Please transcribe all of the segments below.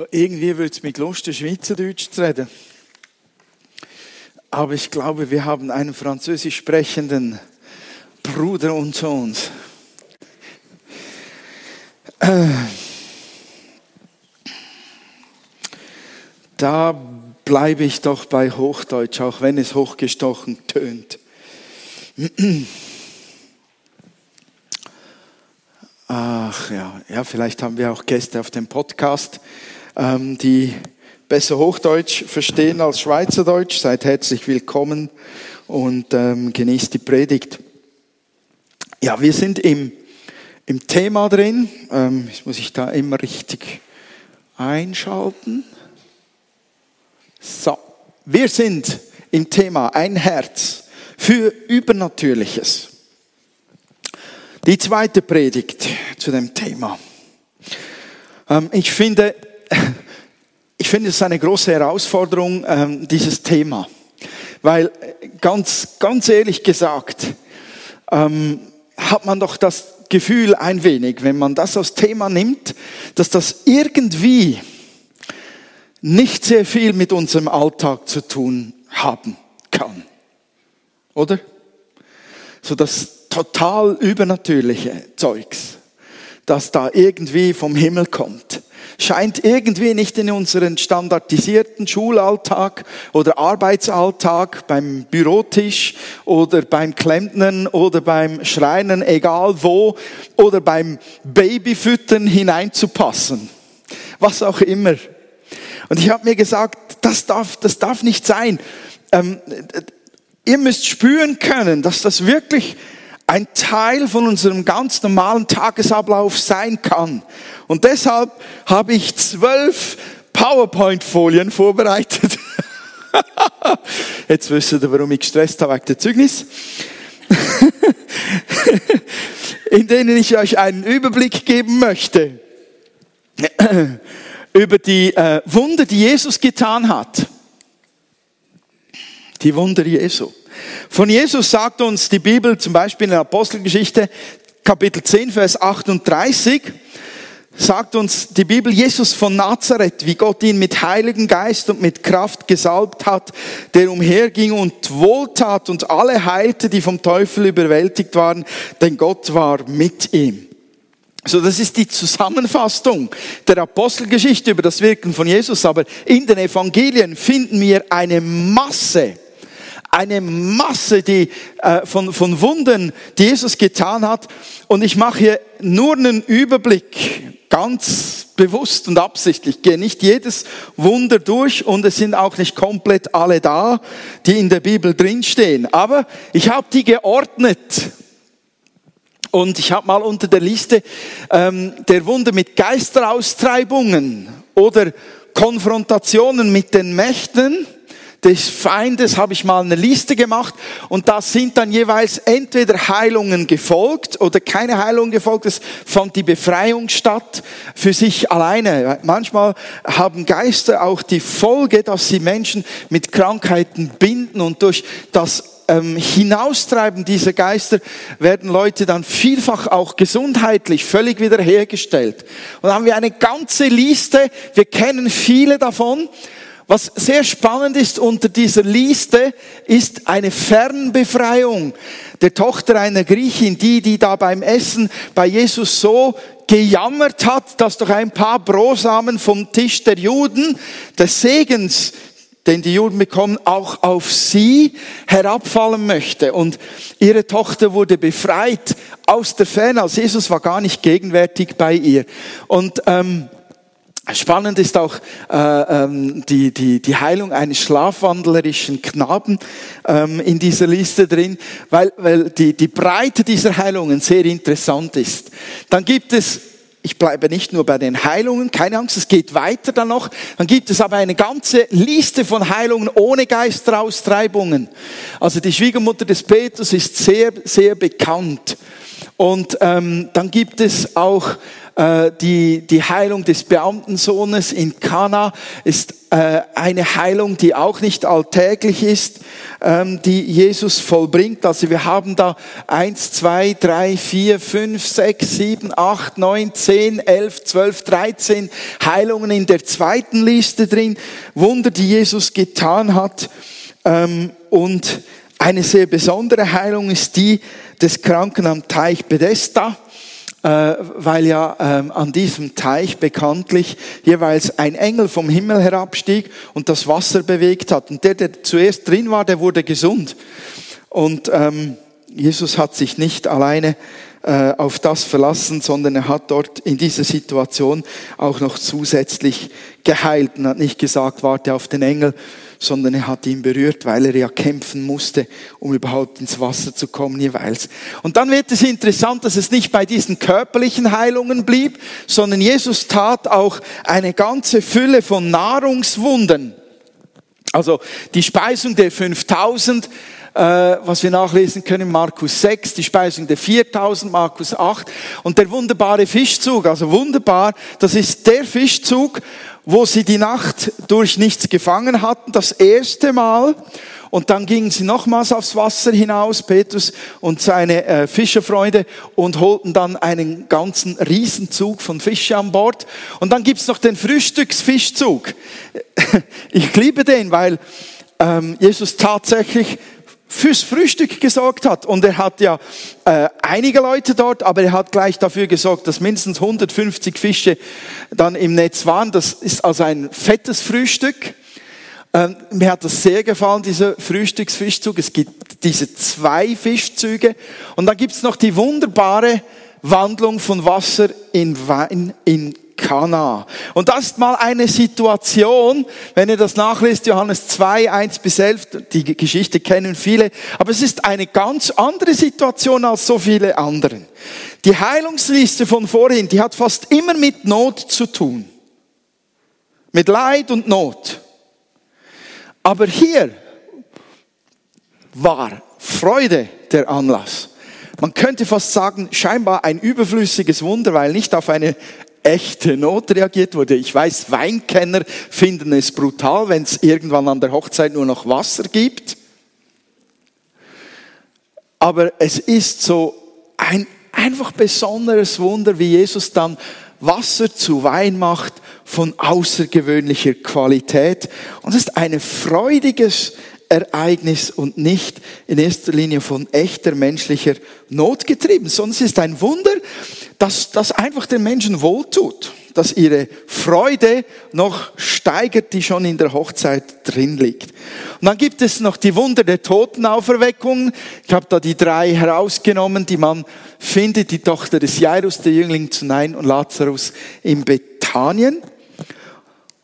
So, irgendwie würde es mich lusten, Schweizerdeutsch zu reden. Aber ich glaube, wir haben einen französisch sprechenden Bruder unter uns. Da bleibe ich doch bei Hochdeutsch, auch wenn es hochgestochen tönt. Ach ja, ja, vielleicht haben wir auch Gäste auf dem Podcast, ähm, die besser Hochdeutsch verstehen als Schweizerdeutsch. Seid herzlich willkommen und ähm, genießt die Predigt. Ja, wir sind im, im Thema drin. Ähm, jetzt muss ich da immer richtig einschalten. So, wir sind im Thema ein Herz für Übernatürliches. Die zweite Predigt zu dem Thema. Ähm, ich finde, ich finde es eine große Herausforderung, ähm, dieses Thema. Weil ganz, ganz ehrlich gesagt, ähm, hat man doch das Gefühl ein wenig, wenn man das als Thema nimmt, dass das irgendwie nicht sehr viel mit unserem Alltag zu tun haben kann. Oder? So das total übernatürliche Zeugs, das da irgendwie vom Himmel kommt, scheint irgendwie nicht in unseren standardisierten Schulalltag oder Arbeitsalltag beim Bürotisch oder beim Klempnern oder beim Schreinen, egal wo, oder beim Babyfüttern hineinzupassen. Was auch immer. Und ich habe mir gesagt, das darf, das darf nicht sein. Ähm, ihr müsst spüren können, dass das wirklich ein Teil von unserem ganz normalen Tagesablauf sein kann. Und deshalb habe ich zwölf PowerPoint-Folien vorbereitet. Jetzt wisst ihr, warum ich gestresst habe wegen der Zeugnis. In denen ich euch einen Überblick geben möchte über die äh, Wunder, die Jesus getan hat. Die Wunder Jesu. Von Jesus sagt uns die Bibel zum Beispiel in der Apostelgeschichte Kapitel 10, Vers 38, sagt uns die Bibel Jesus von Nazareth, wie Gott ihn mit Heiligen Geist und mit Kraft gesalbt hat, der umherging und wohltat und alle heilte, die vom Teufel überwältigt waren, denn Gott war mit ihm. So, das ist die Zusammenfassung der Apostelgeschichte über das Wirken von Jesus. Aber in den Evangelien finden wir eine Masse eine Masse die, äh, von, von Wunden, die Jesus getan hat. Und ich mache hier nur einen Überblick, ganz bewusst und absichtlich. Ich gehe nicht jedes Wunder durch und es sind auch nicht komplett alle da, die in der Bibel drinstehen. Aber ich habe die geordnet. Und ich habe mal unter der Liste ähm, der Wunder mit Geisteraustreibungen oder Konfrontationen mit den Mächten, des Feindes habe ich mal eine Liste gemacht und da sind dann jeweils entweder Heilungen gefolgt oder keine Heilung gefolgt. Es fand die Befreiung statt für sich alleine. Manchmal haben Geister auch die Folge, dass sie Menschen mit Krankheiten binden und durch das ähm, Hinaustreiben dieser Geister werden Leute dann vielfach auch gesundheitlich völlig wiederhergestellt. Und da haben wir eine ganze Liste, wir kennen viele davon. Was sehr spannend ist unter dieser Liste, ist eine Fernbefreiung der Tochter einer Griechin, die, die da beim Essen bei Jesus so gejammert hat, dass doch ein paar Brosamen vom Tisch der Juden des Segens den die Juden bekommen, auch auf sie herabfallen möchte. Und ihre Tochter wurde befreit aus der Ferne, als Jesus war gar nicht gegenwärtig bei ihr. Und ähm, Spannend ist auch äh, ähm, die, die, die Heilung eines schlafwandlerischen Knaben ähm, in dieser Liste drin, weil, weil die, die Breite dieser Heilungen sehr interessant ist. Dann gibt es ich bleibe nicht nur bei den Heilungen, keine Angst, es geht weiter dann noch. Dann gibt es aber eine ganze Liste von Heilungen ohne Geisteraustreibungen. Also die Schwiegermutter des Petrus ist sehr, sehr bekannt. Und ähm, dann gibt es auch äh, die, die Heilung des Beamtensohnes in Kana ist äh, eine Heilung, die auch nicht alltäglich ist, ähm, die Jesus vollbringt. Also wir haben da eins, zwei, drei, vier, fünf, sechs, sieben, acht, neun, zehn, elf, zwölf, dreizehn Heilungen in der zweiten Liste drin. Wunder, die Jesus getan hat. Ähm, und eine sehr besondere Heilung ist die des Kranken am Teich Bethesda weil ja ähm, an diesem Teich bekanntlich jeweils ein Engel vom Himmel herabstieg und das Wasser bewegt hat. Und der, der zuerst drin war, der wurde gesund. Und ähm, Jesus hat sich nicht alleine äh, auf das verlassen, sondern er hat dort in dieser Situation auch noch zusätzlich geheilt und hat nicht gesagt, warte auf den Engel, sondern er hat ihn berührt, weil er ja kämpfen musste, um überhaupt ins Wasser zu kommen jeweils. Und dann wird es interessant, dass es nicht bei diesen körperlichen Heilungen blieb, sondern Jesus tat auch eine ganze Fülle von Nahrungswunden. Also die Speisung der 5000, äh, was wir nachlesen können, Markus 6, die Speisung der 4000, Markus 8 und der wunderbare Fischzug, also wunderbar, das ist der Fischzug, wo sie die Nacht durch nichts gefangen hatten, das erste Mal. Und dann gingen sie nochmals aufs Wasser hinaus, Petrus und seine äh, Fischerfreunde, und holten dann einen ganzen Riesenzug von Fische an Bord. Und dann gibt's noch den Frühstücksfischzug. Ich liebe den, weil ähm, Jesus tatsächlich fürs Frühstück gesorgt hat. Und er hat ja äh, einige Leute dort, aber er hat gleich dafür gesorgt, dass mindestens 150 Fische dann im Netz waren. Das ist also ein fettes Frühstück. Ähm, mir hat das sehr gefallen, dieser Frühstücksfischzug. Es gibt diese zwei Fischzüge. Und dann gibt's noch die wunderbare Wandlung von Wasser in Wein in Kana. Und das ist mal eine Situation, wenn ihr das nachlest, Johannes 2, 1 bis 11, die Geschichte kennen viele, aber es ist eine ganz andere Situation als so viele anderen. Die Heilungsliste von vorhin, die hat fast immer mit Not zu tun. Mit Leid und Not. Aber hier war Freude der Anlass. Man könnte fast sagen, scheinbar ein überflüssiges Wunder, weil nicht auf eine echte Not reagiert wurde. Ich weiß, Weinkenner finden es brutal, wenn es irgendwann an der Hochzeit nur noch Wasser gibt. Aber es ist so ein einfach besonderes Wunder, wie Jesus dann Wasser zu Wein macht von außergewöhnlicher Qualität. Und es ist ein freudiges Ereignis und nicht in erster Linie von echter menschlicher Not getrieben, sondern es ist ein Wunder, dass das einfach den Menschen wohltut, dass ihre Freude noch steigert, die schon in der Hochzeit drin liegt. Und dann gibt es noch die Wunder der Totenauferweckung. Ich habe da die drei herausgenommen, die man findet, die Tochter des Jairus, der Jüngling zu Nein und Lazarus in Bethanien.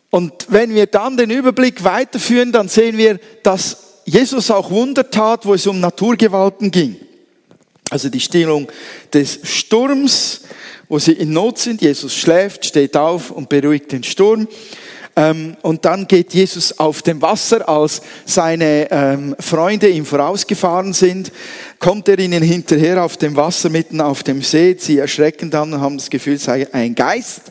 Und wenn wir dann den Überblick weiterführen, dann sehen wir, dass Jesus auch Wunder tat, wo es um Naturgewalten ging. Also die Stillung des Sturms, wo sie in Not sind. Jesus schläft, steht auf und beruhigt den Sturm. Ähm, und dann geht Jesus auf dem Wasser, als seine ähm, Freunde ihm vorausgefahren sind, kommt er ihnen hinterher auf dem Wasser mitten auf dem See. Sie erschrecken dann und haben das Gefühl, es sei ein Geist.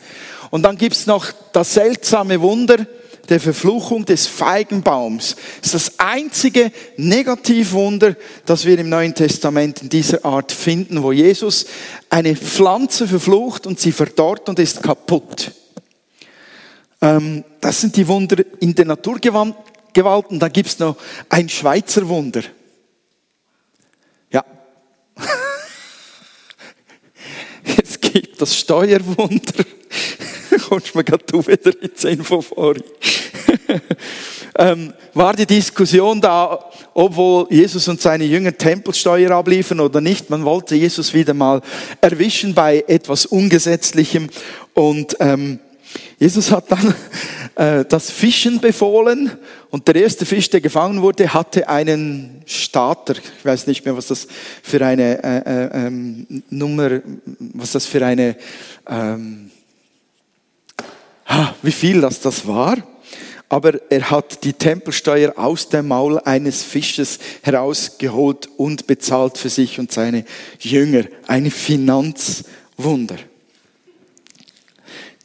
Und dann gibt's noch das seltsame Wunder der Verfluchung des Feigenbaums. Das ist das einzige Negativwunder, das wir im Neuen Testament in dieser Art finden, wo Jesus eine Pflanze verflucht und sie verdorrt und ist kaputt. Ähm, das sind die Wunder in der Naturgewalten. Da gibt's noch ein Schweizer Wunder. Ja. Es gibt das Steuerwunder kommst mir gerade du wieder in die Info vor. ähm, war die Diskussion da, obwohl Jesus und seine Jünger Tempelsteuer abliefern oder nicht. Man wollte Jesus wieder mal erwischen bei etwas Ungesetzlichem und ähm, Jesus hat dann äh, das Fischen befohlen und der erste Fisch, der gefangen wurde, hatte einen Starter. Ich weiß nicht mehr, was das für eine äh, äh, ähm, Nummer, was das für eine ähm, wie viel das das war. Aber er hat die Tempelsteuer aus dem Maul eines Fisches herausgeholt und bezahlt für sich und seine Jünger. Ein Finanzwunder.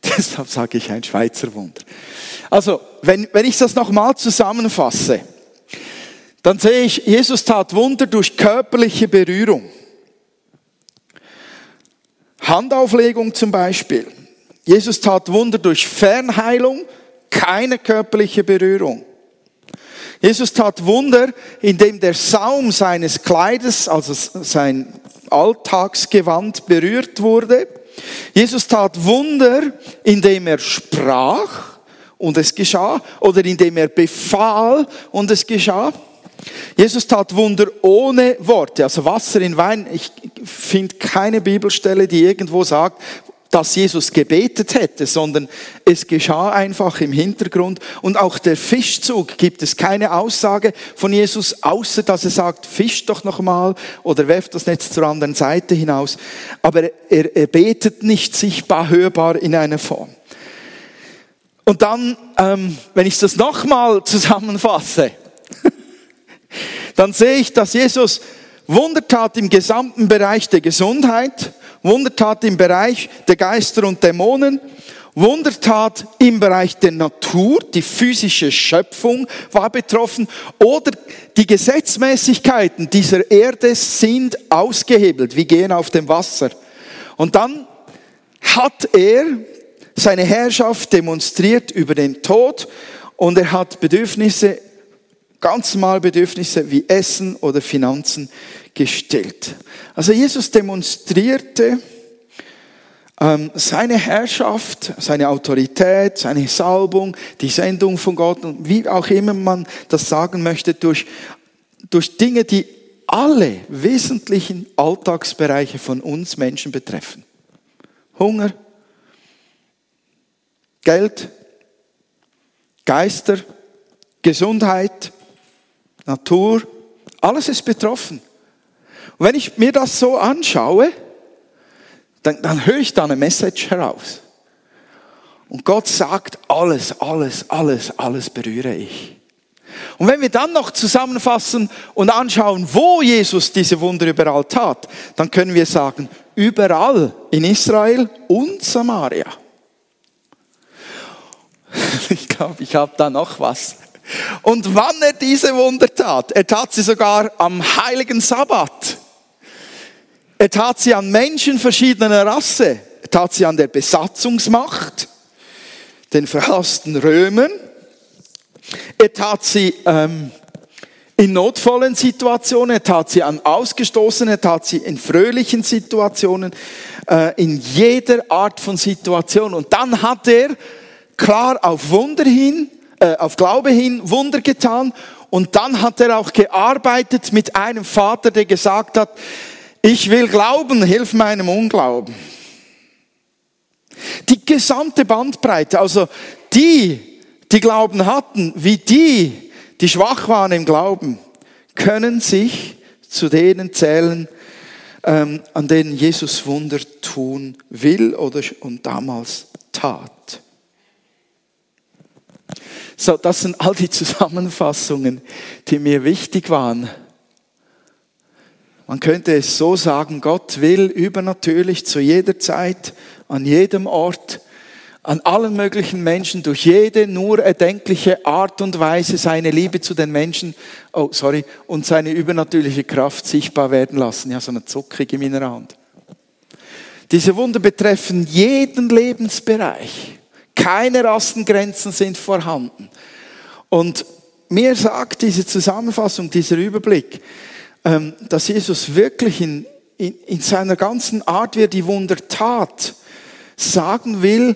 Deshalb sage ich ein Schweizer Wunder. Also, wenn, wenn ich das nochmal zusammenfasse, dann sehe ich, Jesus tat Wunder durch körperliche Berührung. Handauflegung zum Beispiel. Jesus tat Wunder durch Fernheilung, keine körperliche Berührung. Jesus tat Wunder, indem der Saum seines Kleides, also sein Alltagsgewand, berührt wurde. Jesus tat Wunder, indem er sprach und es geschah, oder indem er befahl und es geschah. Jesus tat Wunder ohne Worte, also Wasser in Wein. Ich finde keine Bibelstelle, die irgendwo sagt, dass Jesus gebetet hätte, sondern es geschah einfach im Hintergrund. Und auch der Fischzug gibt es keine Aussage von Jesus, außer dass er sagt, fisch doch nochmal oder werft das Netz zur anderen Seite hinaus. Aber er, er betet nicht sichtbar, hörbar in einer Form. Und dann, ähm, wenn ich das nochmal zusammenfasse, dann sehe ich, dass Jesus Wunder tat im gesamten Bereich der Gesundheit, Wundertat im Bereich der Geister und Dämonen, Wundertat im Bereich der Natur, die physische Schöpfung war betroffen oder die Gesetzmäßigkeiten dieser Erde sind ausgehebelt, wie gehen auf dem Wasser. Und dann hat er seine Herrschaft demonstriert über den Tod und er hat Bedürfnisse, ganz normal Bedürfnisse wie Essen oder Finanzen gestellt. Also Jesus demonstrierte ähm, seine Herrschaft, seine Autorität, seine Salbung, die Sendung von Gott und wie auch immer man das sagen möchte, durch, durch Dinge, die alle wesentlichen Alltagsbereiche von uns Menschen betreffen. Hunger, Geld, Geister, Gesundheit, Natur, alles ist betroffen. Und wenn ich mir das so anschaue, dann, dann höre ich da eine Message heraus. Und Gott sagt, alles, alles, alles, alles berühre ich. Und wenn wir dann noch zusammenfassen und anschauen, wo Jesus diese Wunder überall tat, dann können wir sagen, überall in Israel und Samaria. Ich glaube, ich habe da noch was. Und wann er diese Wunder tat, er tat sie sogar am heiligen Sabbat. Er tat sie an Menschen verschiedener Rasse. Er tat sie an der Besatzungsmacht, den verhassten Römern. Er tat sie ähm, in notvollen Situationen, er tat sie an Ausgestoßenen, er tat sie in fröhlichen Situationen, äh, in jeder Art von Situation. Und dann hat er klar auf Wunder hin, äh, auf Glaube hin Wunder getan. Und dann hat er auch gearbeitet mit einem Vater, der gesagt hat, ich will glauben, hilf meinem Unglauben. Die gesamte Bandbreite, also die, die Glauben hatten, wie die, die schwach waren im Glauben, können sich zu denen zählen, ähm, an denen Jesus Wunder tun will oder und damals tat. So, das sind all die Zusammenfassungen, die mir wichtig waren man könnte es so sagen, Gott will übernatürlich zu jeder Zeit, an jedem Ort, an allen möglichen Menschen, durch jede nur erdenkliche Art und Weise seine Liebe zu den Menschen, oh sorry, und seine übernatürliche Kraft sichtbar werden lassen. Ja, so eine zuckige in meiner Hand. Diese Wunder betreffen jeden Lebensbereich. Keine Rassengrenzen sind vorhanden. Und mir sagt diese Zusammenfassung, dieser Überblick, dass Jesus wirklich in, in, in seiner ganzen Art, wie er die Wunder tat, sagen will,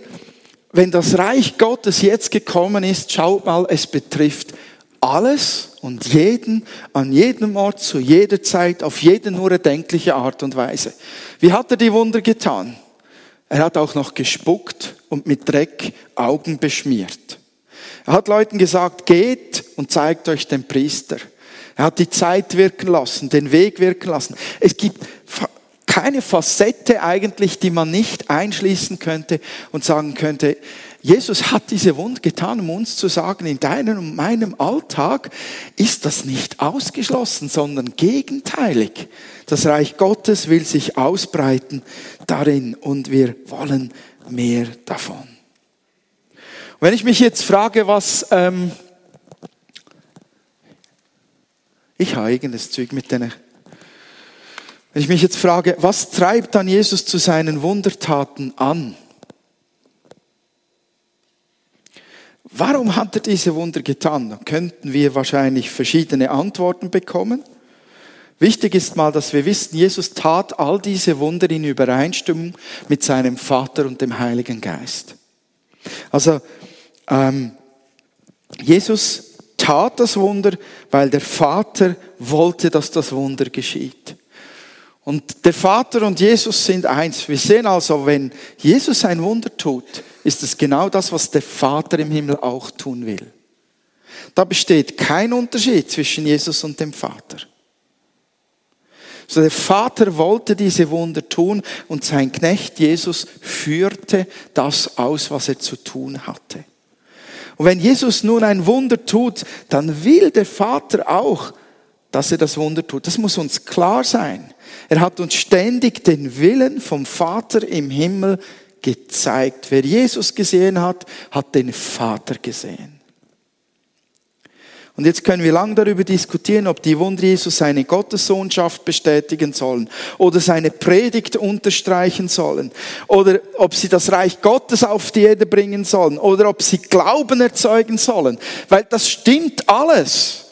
wenn das Reich Gottes jetzt gekommen ist, schaut mal, es betrifft alles und jeden, an jedem Ort, zu jeder Zeit, auf jede nur erdenkliche Art und Weise. Wie hat er die Wunder getan? Er hat auch noch gespuckt und mit Dreck Augen beschmiert. Er hat Leuten gesagt, geht und zeigt euch den Priester. Er hat die Zeit wirken lassen, den Weg wirken lassen. Es gibt keine Facette eigentlich, die man nicht einschließen könnte und sagen könnte, Jesus hat diese Wund getan, um uns zu sagen, in deinem und meinem Alltag ist das nicht ausgeschlossen, sondern gegenteilig. Das Reich Gottes will sich ausbreiten darin und wir wollen mehr davon. Wenn ich mich jetzt frage, was... Ähm, ich habe eigenes Zeug mit denen. Wenn ich mich jetzt frage, was treibt dann Jesus zu seinen Wundertaten an? Warum hat er diese Wunder getan? Da könnten wir wahrscheinlich verschiedene Antworten bekommen. Wichtig ist mal, dass wir wissen, Jesus tat all diese Wunder in Übereinstimmung mit seinem Vater und dem Heiligen Geist. Also ähm, Jesus tat das Wunder, weil der Vater wollte, dass das Wunder geschieht. Und der Vater und Jesus sind eins. Wir sehen also, wenn Jesus ein Wunder tut, ist es genau das, was der Vater im Himmel auch tun will. Da besteht kein Unterschied zwischen Jesus und dem Vater. So der Vater wollte diese Wunder tun und sein Knecht Jesus führte das aus, was er zu tun hatte. Und wenn Jesus nun ein Wunder tut, dann will der Vater auch, dass er das Wunder tut. Das muss uns klar sein. Er hat uns ständig den Willen vom Vater im Himmel gezeigt. Wer Jesus gesehen hat, hat den Vater gesehen. Und jetzt können wir lang darüber diskutieren, ob die Wunder Jesus seine Gottessohnschaft bestätigen sollen oder seine Predigt unterstreichen sollen oder ob sie das Reich Gottes auf die Erde bringen sollen oder ob sie Glauben erzeugen sollen, weil das stimmt alles.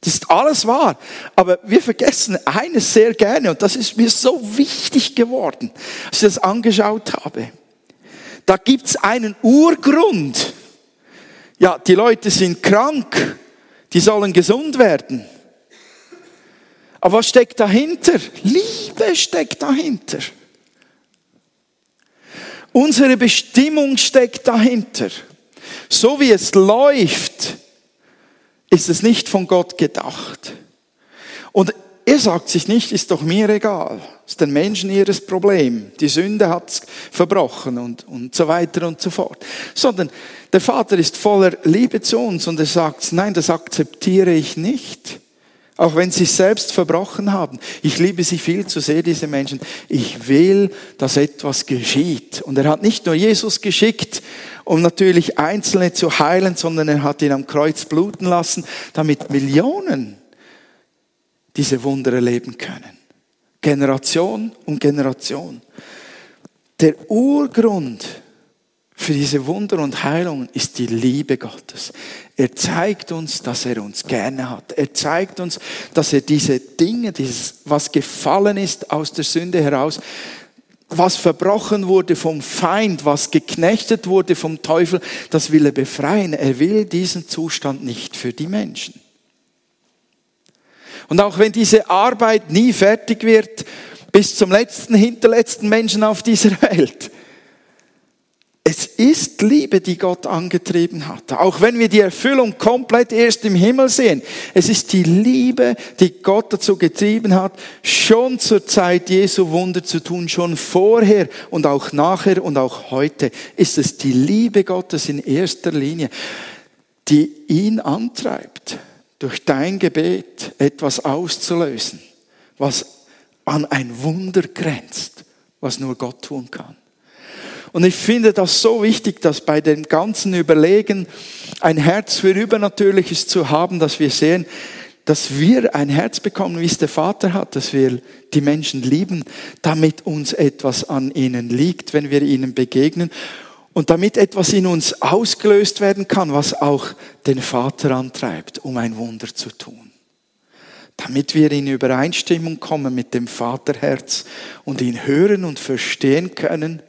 Das ist alles wahr. Aber wir vergessen eines sehr gerne und das ist mir so wichtig geworden, als ich das angeschaut habe. Da gibt's einen Urgrund. Ja, die Leute sind krank, die sollen gesund werden. Aber was steckt dahinter? Liebe steckt dahinter. Unsere Bestimmung steckt dahinter. So wie es läuft, ist es nicht von Gott gedacht. Und er sagt sich nicht, ist doch mir egal. Ist den Menschen ihres Problem. Die Sünde hat's verbrochen und, und so weiter und so fort. Sondern der Vater ist voller Liebe zu uns und er sagt, nein, das akzeptiere ich nicht. Auch wenn sie selbst verbrochen haben. Ich liebe sie viel zu sehr, diese Menschen. Ich will, dass etwas geschieht. Und er hat nicht nur Jesus geschickt, um natürlich Einzelne zu heilen, sondern er hat ihn am Kreuz bluten lassen, damit Millionen diese Wunder erleben können. Generation um Generation. Der Urgrund für diese Wunder und Heilungen ist die Liebe Gottes. Er zeigt uns, dass er uns gerne hat. Er zeigt uns, dass er diese Dinge, dieses, was gefallen ist aus der Sünde heraus, was verbrochen wurde vom Feind, was geknechtet wurde vom Teufel, das will er befreien. Er will diesen Zustand nicht für die Menschen. Und auch wenn diese Arbeit nie fertig wird, bis zum letzten, hinterletzten Menschen auf dieser Welt, es ist Liebe, die Gott angetrieben hat. Auch wenn wir die Erfüllung komplett erst im Himmel sehen. Es ist die Liebe, die Gott dazu getrieben hat, schon zur Zeit Jesu Wunder zu tun, schon vorher und auch nachher und auch heute ist es die Liebe Gottes in erster Linie, die ihn antreibt, durch dein Gebet etwas auszulösen, was an ein Wunder grenzt, was nur Gott tun kann. Und ich finde das so wichtig, dass bei den ganzen Überlegen ein Herz für Übernatürliches zu haben, dass wir sehen, dass wir ein Herz bekommen, wie es der Vater hat, dass wir die Menschen lieben, damit uns etwas an ihnen liegt, wenn wir ihnen begegnen und damit etwas in uns ausgelöst werden kann, was auch den Vater antreibt, um ein Wunder zu tun. Damit wir in Übereinstimmung kommen mit dem Vaterherz und ihn hören und verstehen können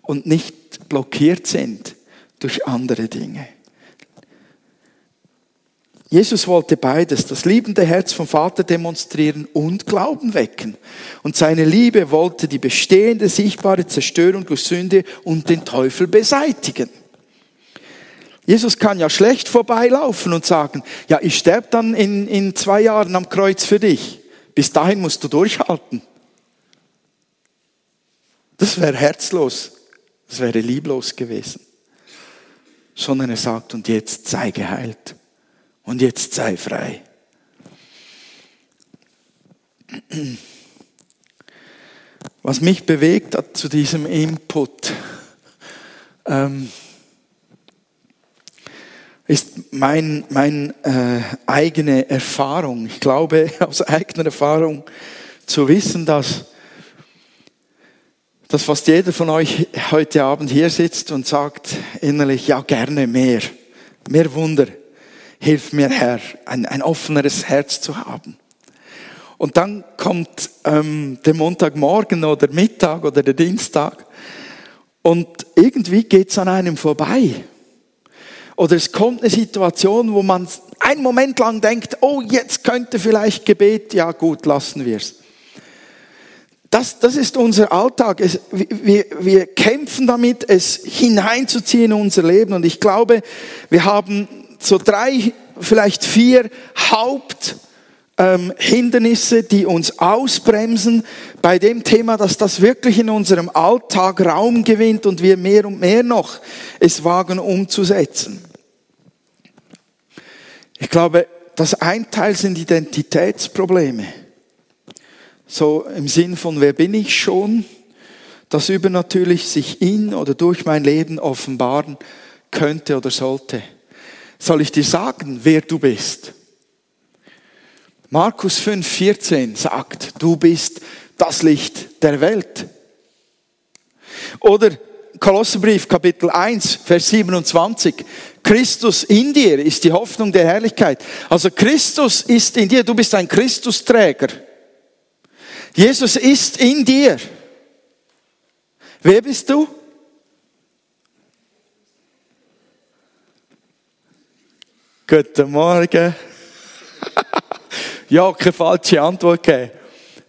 und nicht blockiert sind durch andere Dinge. Jesus wollte beides, das liebende Herz vom Vater demonstrieren und Glauben wecken. Und seine Liebe wollte die bestehende, sichtbare Zerstörung durch Sünde und den Teufel beseitigen. Jesus kann ja schlecht vorbeilaufen und sagen, ja, ich sterbe dann in, in zwei Jahren am Kreuz für dich. Bis dahin musst du durchhalten. Das wäre herzlos. Das wäre lieblos gewesen. Sondern er sagt, und jetzt sei geheilt. Und jetzt sei frei. Was mich bewegt hat zu diesem Input, ähm, ist mein, mein äh, eigene Erfahrung. Ich glaube aus eigener Erfahrung zu wissen, dass, dass fast jeder von euch heute Abend hier sitzt und sagt innerlich, ja gerne mehr, mehr Wunder. Hilf mir Herr, ein, ein offeneres Herz zu haben. Und dann kommt ähm, der Montagmorgen oder Mittag oder der Dienstag und irgendwie geht's an einem vorbei. Oder es kommt eine Situation, wo man einen Moment lang denkt, oh, jetzt könnte vielleicht Gebet, ja gut, lassen wir's. Das, das ist unser Alltag. Es, wir, wir kämpfen damit, es hineinzuziehen in unser Leben. Und ich glaube, wir haben so drei, vielleicht vier Haupt ähm, Hindernisse, die uns ausbremsen bei dem Thema, dass das wirklich in unserem Alltag Raum gewinnt und wir mehr und mehr noch es wagen umzusetzen. Ich glaube, das ein Teil sind Identitätsprobleme. So im Sinn von, wer bin ich schon? Das übernatürlich sich in oder durch mein Leben offenbaren könnte oder sollte. Soll ich dir sagen, wer du bist? Markus 5, 14 sagt, du bist das Licht der Welt. Oder Kolosserbrief Kapitel 1, Vers 27. Christus in dir ist die Hoffnung der Herrlichkeit. Also Christus ist in dir, du bist ein Christusträger. Jesus ist in dir. Wer bist du? Guten Morgen. ja, keine falsche Antwort geben.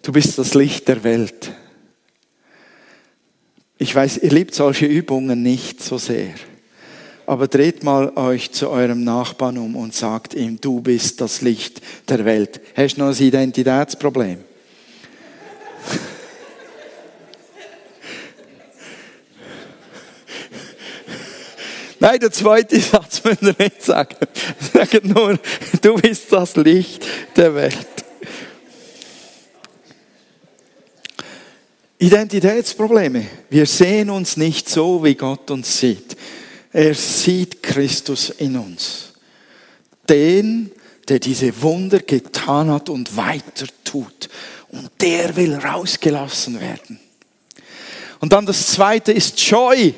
Du bist das Licht der Welt. Ich weiß, ihr liebt solche Übungen nicht so sehr. Aber dreht mal euch zu eurem Nachbarn um und sagt ihm, du bist das Licht der Welt. Hast du noch ein Identitätsproblem? Nein, der zweite Satz müsst ihr nicht sagen. Sagt nur, du bist das Licht der Welt. Identitätsprobleme. Wir sehen uns nicht so, wie Gott uns sieht. Er sieht Christus in uns. Den, der diese Wunder getan hat und weiter tut. Und der will rausgelassen werden. Und dann das zweite ist Joy.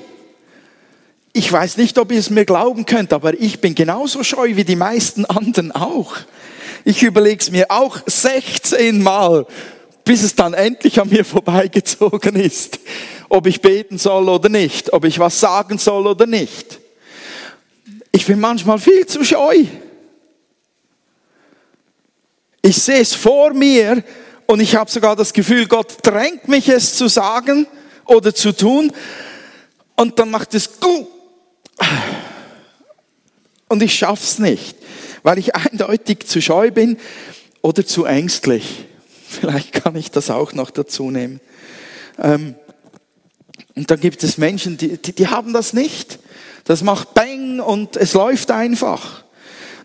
Ich weiß nicht, ob ihr es mir glauben könnt, aber ich bin genauso scheu wie die meisten anderen auch. Ich überlege es mir auch 16 Mal, bis es dann endlich an mir vorbeigezogen ist, ob ich beten soll oder nicht, ob ich was sagen soll oder nicht. Ich bin manchmal viel zu scheu. Ich sehe es vor mir und ich habe sogar das Gefühl, Gott drängt mich es zu sagen oder zu tun und dann macht es gut und ich schaff's nicht, weil ich eindeutig zu scheu bin oder zu ängstlich. Vielleicht kann ich das auch noch dazu nehmen. Ähm, und dann gibt es Menschen, die, die, die haben das nicht. Das macht Bang und es läuft einfach.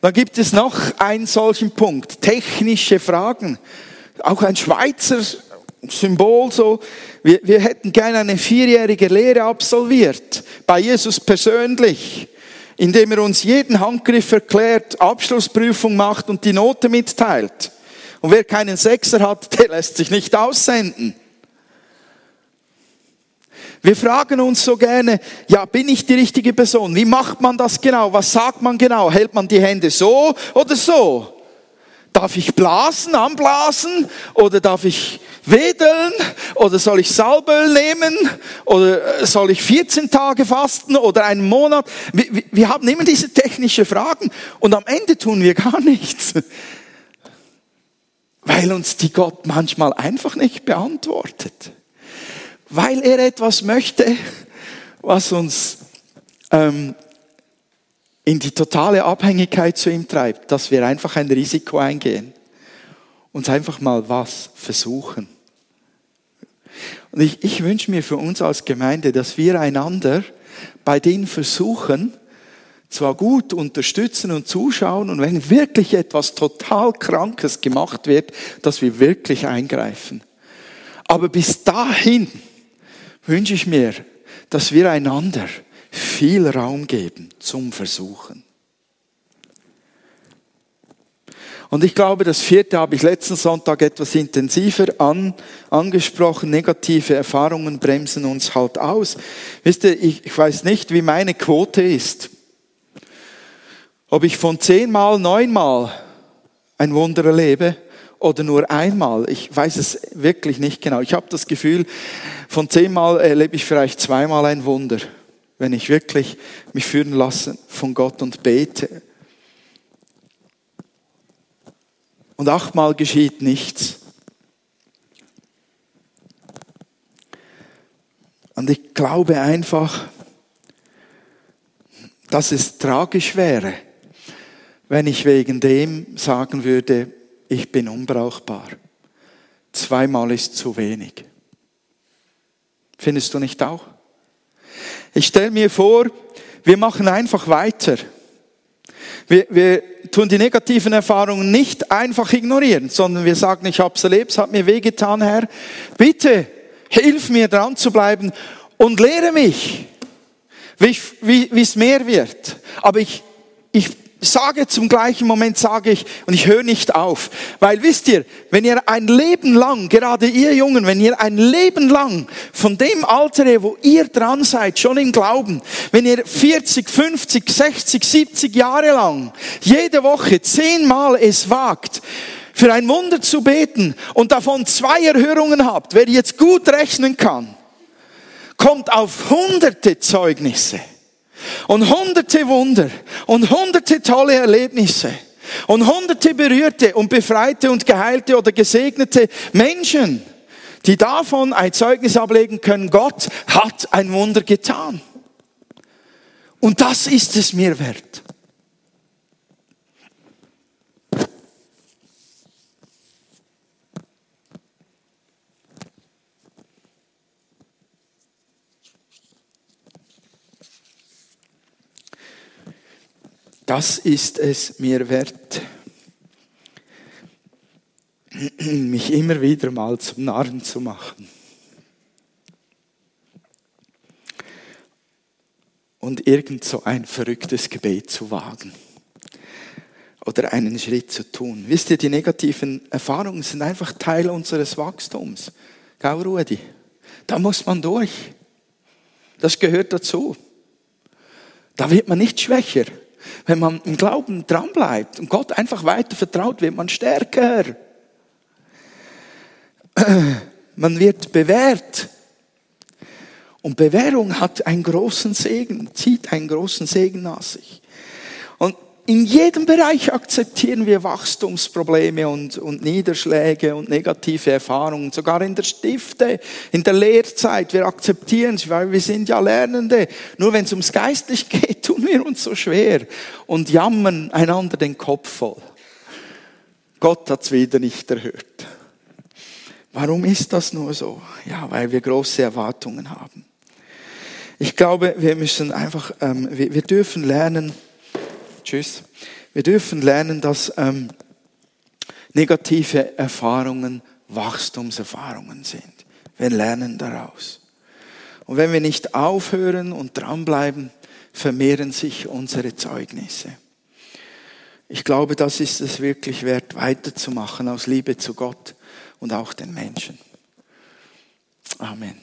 Dann gibt es noch einen solchen Punkt, technische Fragen. Auch ein Schweizer Symbol so. Wir, wir hätten gerne eine vierjährige Lehre absolviert, bei Jesus persönlich, indem er uns jeden Handgriff erklärt, Abschlussprüfung macht und die Note mitteilt. Und wer keinen Sechser hat, der lässt sich nicht aussenden. Wir fragen uns so gerne, ja, bin ich die richtige Person? Wie macht man das genau? Was sagt man genau? Hält man die Hände so oder so? Darf ich blasen, anblasen? Oder darf ich wedeln? Oder soll ich Salböl nehmen? Oder äh, soll ich 14 Tage fasten oder einen Monat? Wir, wir haben immer diese technischen Fragen und am Ende tun wir gar nichts weil uns die Gott manchmal einfach nicht beantwortet. Weil er etwas möchte, was uns ähm, in die totale Abhängigkeit zu ihm treibt, dass wir einfach ein Risiko eingehen. Uns einfach mal was versuchen. Und ich, ich wünsche mir für uns als Gemeinde, dass wir einander bei den Versuchen zwar gut unterstützen und zuschauen und wenn wirklich etwas total Krankes gemacht wird, dass wir wirklich eingreifen. Aber bis dahin wünsche ich mir, dass wir einander viel Raum geben zum Versuchen. Und ich glaube, das vierte habe ich letzten Sonntag etwas intensiver an, angesprochen. Negative Erfahrungen bremsen uns halt aus. Wisst ihr, ich, ich weiß nicht, wie meine Quote ist. Ob ich von zehnmal, neunmal ein Wunder erlebe oder nur einmal. Ich weiß es wirklich nicht genau. Ich habe das Gefühl, von zehnmal erlebe ich vielleicht zweimal ein Wunder, wenn ich wirklich mich führen lasse von Gott und bete. Und achtmal geschieht nichts. Und ich glaube einfach, dass es tragisch wäre, wenn ich wegen dem sagen würde, ich bin unbrauchbar. Zweimal ist zu wenig. Findest du nicht auch? Ich stelle mir vor, wir machen einfach weiter. Wir, wir tun die negativen Erfahrungen nicht einfach ignorieren, sondern wir sagen, ich habe es erlebt, es hat mir wehgetan, Herr. Bitte hilf mir dran zu bleiben und lehre mich, wie es mehr wird. Aber ich, ich sage zum gleichen Moment, sage ich, und ich höre nicht auf. Weil wisst ihr, wenn ihr ein Leben lang, gerade ihr Jungen, wenn ihr ein Leben lang von dem Alter wo ihr dran seid, schon im Glauben, wenn ihr 40, 50, 60, 70 Jahre lang jede Woche zehnmal es wagt, für ein Wunder zu beten und davon zwei Erhörungen habt, wer jetzt gut rechnen kann, kommt auf hunderte Zeugnisse und hunderte Wunder und hunderte tolle Erlebnisse und hunderte berührte und befreite und geheilte oder gesegnete Menschen, die davon ein Zeugnis ablegen können, Gott hat ein Wunder getan. Und das ist es mir wert. Das ist es mir wert, mich immer wieder mal zum Narren zu machen. Und irgend so ein verrücktes Gebet zu wagen. Oder einen Schritt zu tun. Wisst ihr, die negativen Erfahrungen sind einfach Teil unseres Wachstums. Gau, Rudi? Da muss man durch. Das gehört dazu. Da wird man nicht schwächer. Wenn man im Glauben dranbleibt und Gott einfach weiter vertraut, wird man stärker. Man wird bewährt. Und Bewährung hat einen großen Segen, zieht einen großen Segen nach sich. Und in jedem Bereich akzeptieren wir Wachstumsprobleme und, und Niederschläge und negative Erfahrungen, sogar in der Stifte, in der Lehrzeit. Wir akzeptieren sie, weil wir sind ja Lernende. Nur wenn es ums Geistlich geht, tun wir uns so schwer und jammern einander den Kopf voll. Gott hat es wieder nicht erhört. Warum ist das nur so? Ja, weil wir große Erwartungen haben. Ich glaube, wir müssen einfach, ähm, wir, wir dürfen lernen, Tschüss. Wir dürfen lernen, dass ähm, negative Erfahrungen Wachstumserfahrungen sind. Wir lernen daraus. Und wenn wir nicht aufhören und dranbleiben, vermehren sich unsere Zeugnisse. Ich glaube, das ist es wirklich wert, weiterzumachen aus Liebe zu Gott und auch den Menschen. Amen.